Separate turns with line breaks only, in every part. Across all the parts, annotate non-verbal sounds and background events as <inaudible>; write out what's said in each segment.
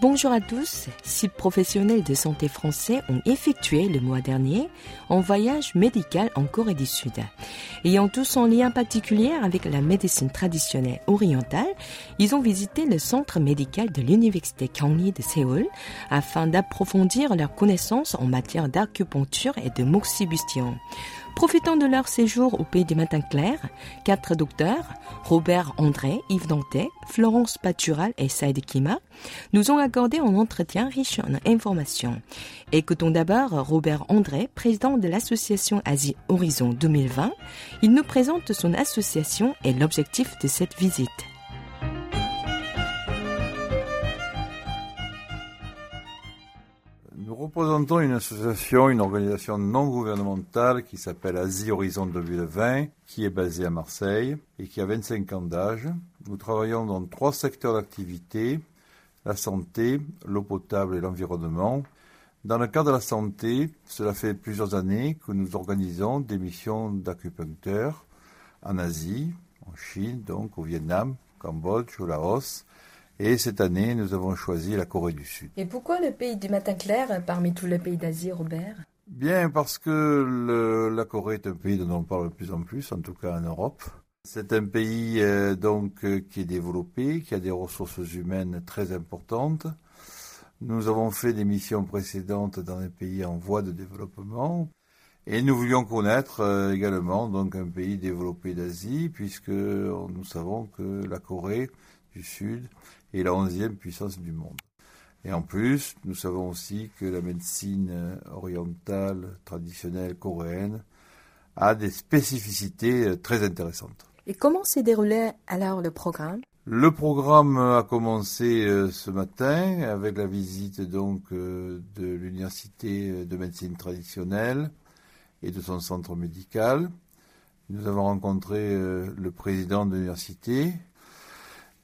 Bonjour à tous. Six professionnels de santé français ont effectué le mois dernier un voyage médical en Corée du Sud. Ayant tous un lien particulier avec la médecine traditionnelle orientale, ils ont visité le centre médical de l'université Kyungni de Séoul afin d'approfondir leurs connaissances en matière d'acupuncture et de moxibustion. Profitant de leur séjour au pays du matin clair, quatre docteurs, Robert André, Yves Dantet, Florence Patural et Saïd Kima, nous ont accordé un entretien riche en informations. Écoutons d'abord Robert André, président de l'association Asie Horizon 2020. Il nous présente son association et l'objectif de cette visite.
Représentons une association, une organisation non gouvernementale qui s'appelle Asie Horizon 2020, qui est basée à Marseille et qui a 25 ans d'âge. Nous travaillons dans trois secteurs d'activité, la santé, l'eau potable et l'environnement. Dans le cadre de la santé, cela fait plusieurs années que nous organisons des missions d'acupuncteurs en Asie, en Chine, donc au Vietnam, Cambodge, au Laos, et cette année, nous avons choisi la Corée du Sud.
Et pourquoi le pays du matin clair parmi tous les pays d'Asie, Robert?
Bien, parce que la Corée est un pays dont on parle de plus en plus, en tout cas en Europe. C'est un pays euh, donc euh, qui est développé, qui a des ressources humaines très importantes. Nous avons fait des missions précédentes dans les pays en voie de développement. Et nous voulions connaître euh, également donc un pays développé d'Asie, puisque nous savons que la Corée du Sud et la onzième puissance du monde. Et en plus, nous savons aussi que la médecine orientale traditionnelle coréenne a des spécificités très intéressantes.
Et comment s'est déroulé alors le programme?
Le programme a commencé euh, ce matin avec la visite donc euh, de l'université de médecine traditionnelle et de son centre médical. Nous avons rencontré euh, le président de l'université,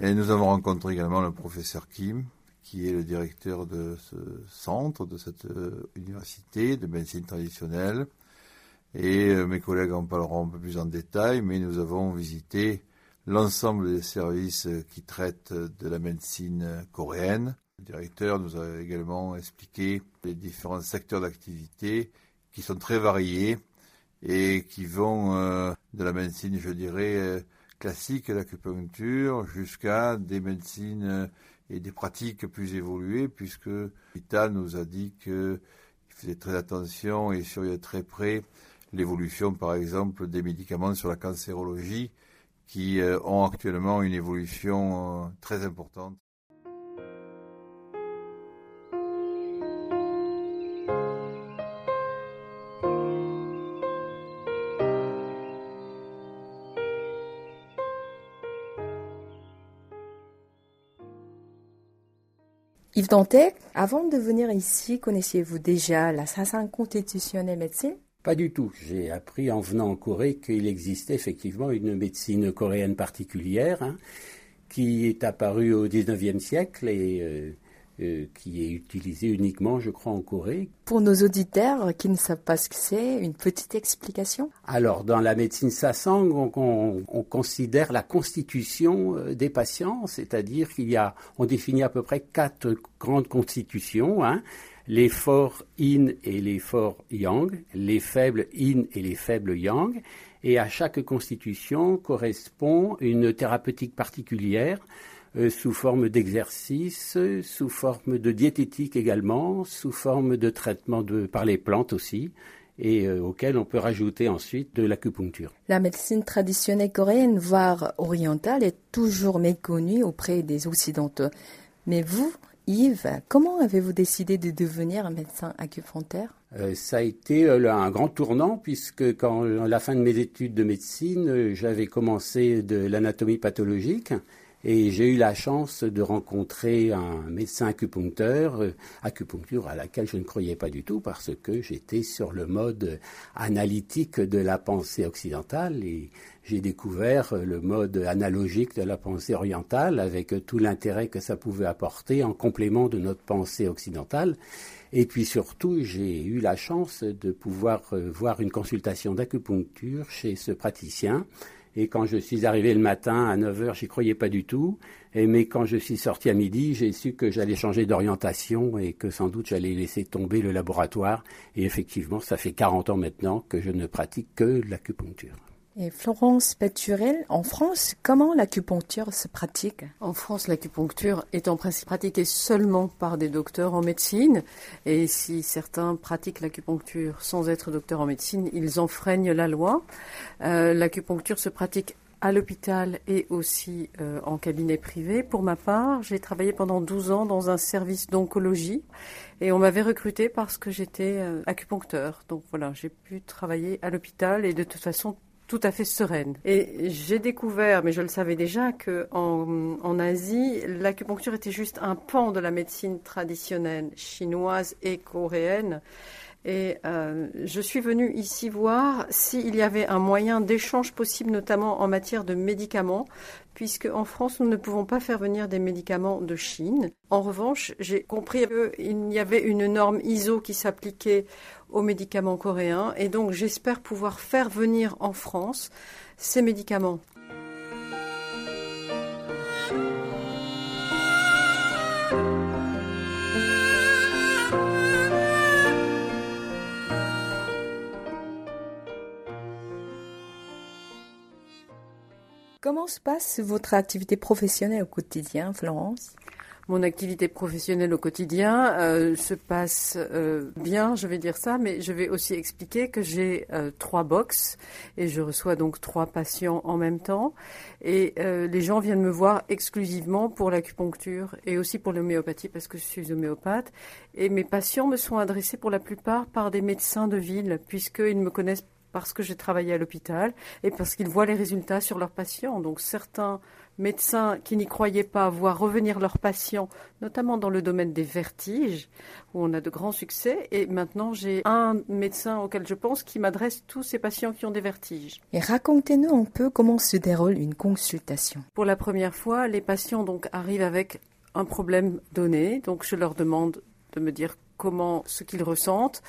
et nous avons rencontré également le professeur Kim, qui est le directeur de ce centre, de cette euh, université de médecine traditionnelle. Et euh, mes collègues en parleront un peu plus en détail, mais nous avons visité l'ensemble des services qui traitent de la médecine coréenne. Le directeur nous a également expliqué les différents secteurs d'activité qui sont très variés et qui vont euh, de la médecine, je dirais, classique l'acupuncture jusqu'à des médecines euh, et des pratiques plus évoluées, puisque l'hôpital nous a dit qu'il faisait très attention et surveillait très près l'évolution, par exemple, des médicaments sur la cancérologie, qui euh, ont actuellement une évolution euh, très importante.
Yves Dantet, avant de venir ici, connaissiez-vous déjà l'assassin constitutionnel médecine?
Pas du tout. J'ai appris en venant en Corée qu'il existait effectivement une médecine coréenne particulière hein, qui est apparue au XIXe siècle et euh, euh, qui est utilisé uniquement, je crois, en Corée.
Pour nos auditeurs qui ne savent pas ce que c'est, une petite explication
Alors, dans la médecine sassang, on, on, considère la constitution euh, des patients, c'est-à-dire qu'il y a, on définit à peu près quatre grandes constitutions. Hein, les forts yin et les forts yang, les faibles yin et les faibles yang, et à chaque constitution correspond une thérapeutique particulière sous forme d'exercice, sous forme de diététique également, sous forme de traitement de, par les plantes aussi, et euh, auquel on peut rajouter ensuite de l'acupuncture.
La médecine traditionnelle coréenne, voire orientale, est toujours méconnue auprès des Occidentaux. Mais vous, Yves, comment avez-vous décidé de devenir un médecin acupuncteur?
Euh, Ça a été un grand tournant puisque quand à la fin de mes études de médecine, j'avais commencé de l'anatomie pathologique et j'ai eu la chance de rencontrer un médecin acupuncteur, euh, acupuncture à laquelle je ne croyais pas du tout parce que j'étais sur le mode analytique de la pensée occidentale et j'ai découvert le mode analogique de la pensée orientale avec tout l'intérêt que ça pouvait apporter en complément de notre pensée occidentale. Et puis surtout, j'ai eu la chance de pouvoir euh, voir une consultation d'acupuncture chez ce praticien Et quand je suis arrivé le matin à 9 h j'y croyais pas du tout. Et, mais quand je suis sorti à midi, j'ai su que j'allais changer d'orientation et que sans doute j'allais laisser tomber le laboratoire. Et effectivement, ça fait 40 ans maintenant que je ne pratique que l'acupuncture.
Et Florence Peturel, en France, comment l'acupuncture se pratique?
En France, l'acupuncture est en principe pratiquée seulement par des docteurs en médecine. Et si certains pratiquent l'acupuncture sans être docteurs en médecine, ils enfreignent la loi. Euh, l'acupuncture se pratique à l'hôpital et aussi euh, en cabinet privé. Pour ma part, j'ai travaillé pendant 12 ans dans un service d'oncologie et on m'avait recruté parce que j'étais euh, acupuncteur. Donc voilà, j'ai pu travailler à l'hôpital et de toute façon tout à fait sereine. Et j'ai découvert, mais je le savais déjà, que en, Asie, l'acupuncture était juste un pan de la médecine traditionnelle chinoise et coréenne. Et euh, je suis venue ici voir s'il y avait un moyen d'échange possible, notamment en matière de médicaments, puisque en France, nous ne pouvons pas faire venir des médicaments de Chine. En revanche, j'ai compris qu'il y avait une norme ISO qui s'appliquait aux médicaments coréens, et donc j'espère pouvoir faire venir en France ces médicaments.
Comment se passe votre activité professionnelle au quotidien, Florence?
Mon activité professionnelle au quotidien euh, se passe euh, bien, je vais dire ça, mais je vais aussi expliquer que j'ai euh, trois box et je reçois donc trois patients en même temps. Et les gens viennent me voir exclusivement pour l'acupuncture et aussi pour l'homéopathie parce que je suis homéopathe. Et mes patients me sont adressés pour la plupart par des médecins de ville puisqu'ils me connaissent parce que j'ai travaillé à l'hôpital et parce qu'ils voient les résultats sur leurs patients. Donc certains médecins qui n'y croyaient pas voir revenir leurs patients, notamment dans le domaine des vertiges, où on a de grands succès. Et maintenant, j'ai un médecin auquel je pense qui m'adresse tous ces patients qui ont des vertiges.
Et racontez-nous un peu comment se déroule une consultation.
Pour la première fois, les patients donc arrivent avec un problème donné. Donc je leur demande de me dire comment ce qu'ils ressentent,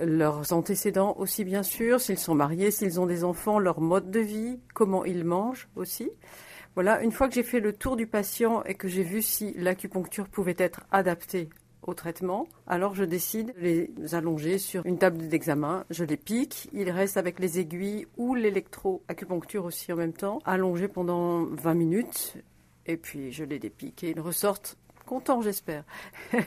leurs antécédents aussi bien sûr, s'ils sont mariés, s'ils ont des enfants, leur mode de vie, comment ils mangent aussi. Voilà, une fois que j'ai fait le tour du patient et que j'ai vu si l'acupuncture pouvait être adaptée au traitement, alors je décide de les allonger sur une table d'examen, je les pique, ils restent avec les aiguilles ou l'électroacupuncture aussi en même temps, allongés pendant 20 minutes, et puis je les dépique et ils ressortent content, j'espère. <laughs>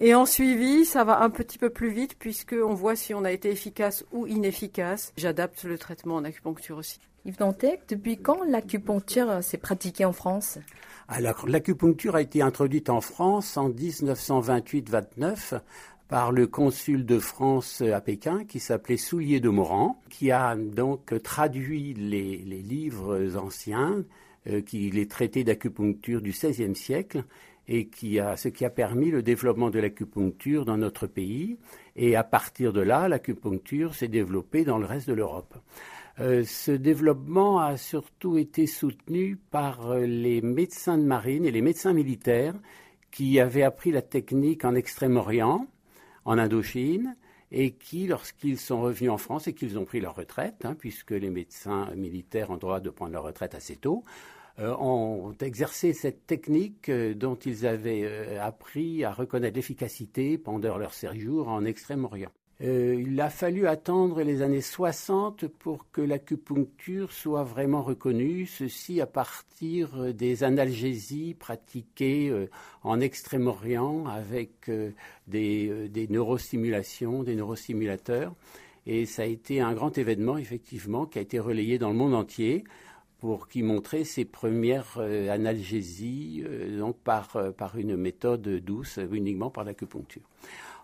et en suivi, ça va un petit peu plus vite puisqu'on voit si on a été efficace ou inefficace. J'adapte le traitement en acupuncture aussi.
Yves Dantec, depuis quand l'acupuncture s'est pratiquée en France?
Alors, l'acupuncture a été introduite en France en 1928-29 par le consul de France à Pékin qui s'appelait Soulier de Morand, qui a donc traduit les, livres anciens, euh, qui les traités d'acupuncture du XVIe siècle et qui a, ce qui a permis le développement de l'acupuncture dans notre pays. Et à partir de là, l'acupuncture s'est développée dans le reste de l'Europe. Euh, ce développement a surtout été soutenu par euh, les médecins de marine et les médecins militaires qui avaient appris la technique en Extrême-Orient, en Indochine, et qui, lorsqu'ils sont revenus en France et qu'ils ont pris leur retraite, hein, puisque les médecins militaires ont droit de prendre leur retraite assez tôt, ont exercé cette technique euh, dont ils avaient euh, appris à reconnaître l'efficacité pendant leur séjour en Extrême-Orient. il a fallu attendre les années 60 pour que l'acupuncture soit vraiment reconnue, ceci à partir des analgésies pratiquées en Extrême-Orient avec des, des, neurostimulations, des neurostimulateurs. Et ça a été un grand événement, effectivement, qui a été relayé dans le monde entier pour qui montrait ses premières euh, analgésies euh, donc par, euh, par une méthode douce, uniquement par l'acupuncture.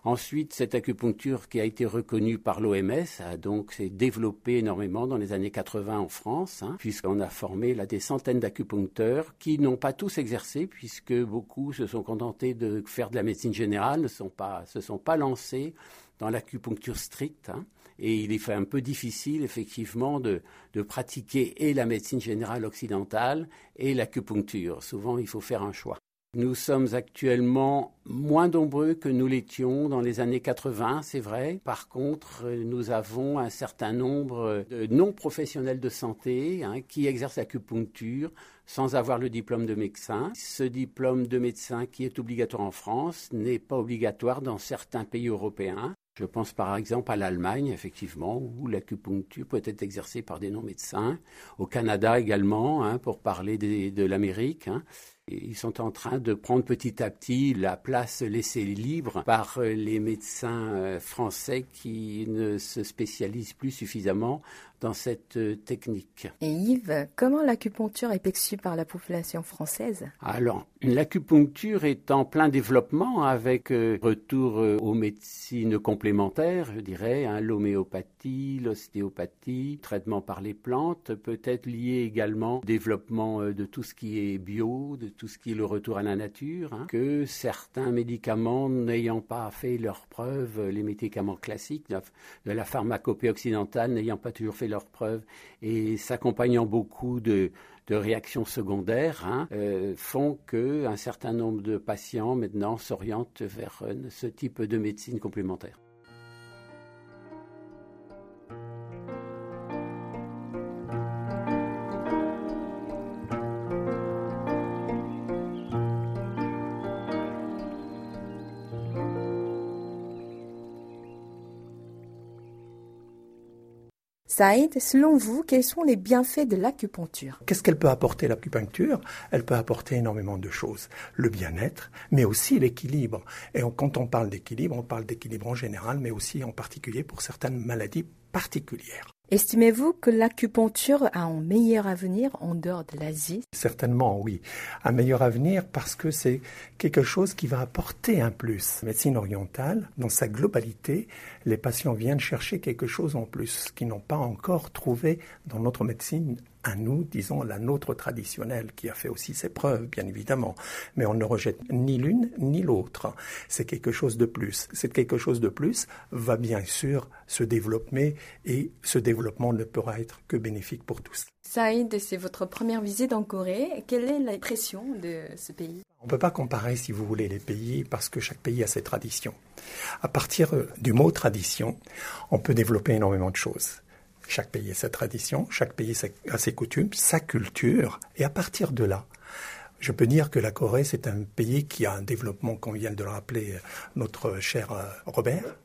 Ensuite, cette acupuncture qui a été reconnue par l'OMS a donc s'est développée énormément dans les années 80 en France, hein, puisqu'on a formé là des centaines d'acupuncteurs qui n'ont pas tous exercé, puisque beaucoup se sont contentés de faire de la médecine générale, ne sont pas, se sont pas lancés dans l'acupuncture stricte. Hein et il est un peu difficile effectivement de, de pratiquer et la médecine générale occidentale et l'acupuncture. Souvent, il faut faire un choix. Nous sommes actuellement moins nombreux que nous l'étions dans les années 80, c'est vrai. Par contre, nous avons un certain nombre de non-professionnels de santé hein, qui exercent l'acupuncture sans avoir le diplôme de médecin. Ce diplôme de médecin qui est obligatoire en France n'est pas obligatoire dans certains pays européens. Je pense par exemple à l'Allemagne, effectivement, où l'acupuncture peut être exercée par des non-médecins, au Canada également, hein, pour parler de l'Amérique. Hein. Ils sont en train de prendre petit à petit la place laissée libre par les médecins euh, français qui ne se spécialisent plus suffisamment dans cette euh, technique.
Et Yves, comment l'acupuncture est perçue par la population française?
Alors, l'acupuncture est en plein développement avec euh, retour euh, aux médecines complémentaires, je dirais, hein, l'homéopathie, l'ostéopathie, traitement par les plantes, peut-être lié également au développement de tout ce qui est bio, de tout ce qui est le retour à la nature, hein, que certains médicaments n'ayant pas fait leurs preuves, les médicaments classiques de la pharmacopée occidentale n'ayant pas toujours fait leurs preuves et s'accompagnant beaucoup de, réactions secondaires hein, euh, font qu'un certain nombre de patients maintenant s'orientent vers euh, ce type de médecine complémentaire.
Saïd, selon vous, quels sont les bienfaits de l'acupuncture?
Qu'est-ce qu'elle peut apporter l'acupuncture? Elle peut apporter énormément de choses. Le bien-être, mais aussi l'équilibre. Et quand on parle d'équilibre, on parle d'équilibre en général, mais aussi en particulier pour certaines maladies particulières.
Estimez-vous que l'acupuncture a un meilleur avenir en dehors de l'Asie?
Certainement, oui. Un meilleur avenir parce que c'est quelque chose qui va apporter un plus. Médecine orientale, dans sa globalité, les patients viennent chercher quelque chose en plus qu'ils n'ont pas encore trouvé dans notre médecine à nous, disons, la nôtre traditionnelle, qui a fait aussi ses preuves, bien évidemment. Mais on ne rejette ni l'une ni l'autre. C'est quelque chose de plus. C'est quelque chose de plus va bien sûr se développer et ce développement ne pourra être que bénéfique pour tous.
Saïd, c'est votre première visite en Corée. Quelle est l'impression de ce pays?
On ne peut pas comparer, si vous voulez, les pays parce que chaque pays a ses traditions. À partir du mot tradition, on peut développer énormément de choses. Chaque pays a sa tradition, chaque pays a ses coutumes, sa culture, et à partir de là, je peux dire que la Corée, c'est un pays qui a un développement, comme vient de le rappeler euh, notre cher euh, Robert.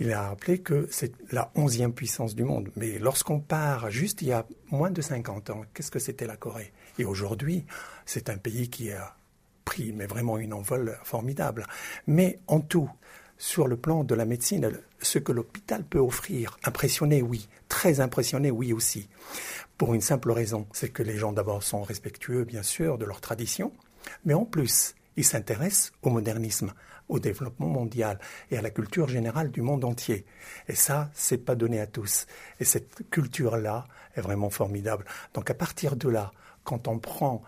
Il a rappelé que c'est la onzième puissance du monde. Mais lorsqu'on part juste il y a moins de 50 ans, qu'est-ce que c'était la Corée? Et aujourd'hui, c'est un pays qui a pris mais vraiment une envol formidable. Mais en tout, sur le plan de la médecine, ce que l'hôpital peut offrir. Impressionné, oui. Très impressionné, oui aussi. Pour une simple raison, c'est que les gens d'abord sont respectueux, bien sûr, de leur tradition, mais en plus, ils s'intéressent au modernisme, au développement mondial et à la culture générale du monde entier. Et ça, c'est pas donné à tous. Et cette culture-là est vraiment formidable. Donc à partir de là, quand on prend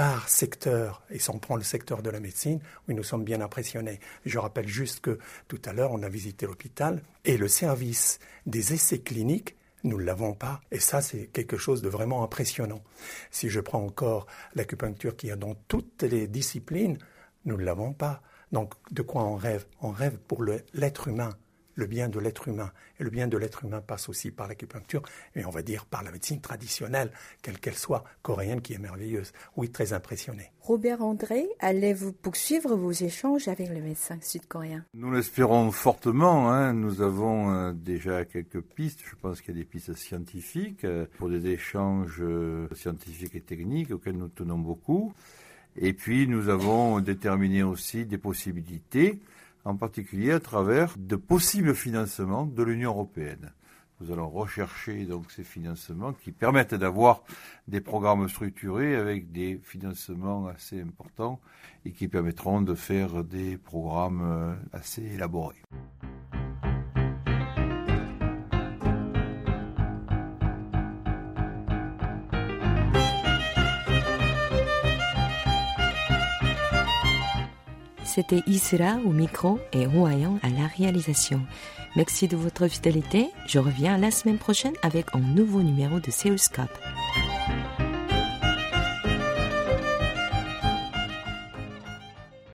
par secteur, et si on prend le secteur de la médecine, oui, nous sommes bien impressionnés. Je rappelle juste que tout à l'heure, on a visité l'hôpital et le service des essais cliniques, nous ne l'avons pas. Et ça, c'est quelque chose de vraiment impressionnant. Si je prends encore l'acupuncture qui a dans toutes les disciplines, nous ne l'avons pas. Donc, de quoi on rêve? On rêve pour l'être humain le bien de l'être humain. Et le bien de l'être humain passe aussi par l'acupuncture, et on va dire par la médecine traditionnelle, quelle qu'elle soit, coréenne qui est merveilleuse. Oui, très impressionnée.
Robert André, allez-vous poursuivre vos échanges avec le médecin sud-coréen?
Nous l'espérons fortement. Hein. Nous avons euh, déjà quelques pistes. Je pense qu'il y a des pistes scientifiques euh, pour des échanges euh, scientifiques et techniques auxquels nous tenons beaucoup. Et puis nous avons déterminé aussi des possibilités en particulier à travers de possibles financements de l'Union européenne. Nous allons rechercher donc ces financements qui permettent d'avoir des programmes structurés avec des financements assez importants et qui permettront de faire des programmes euh, assez élaborés.
C'était Isra au micro et Royan à la réalisation. Merci de votre fidélité. Je reviens la semaine prochaine avec un nouveau numéro de Seoulscope.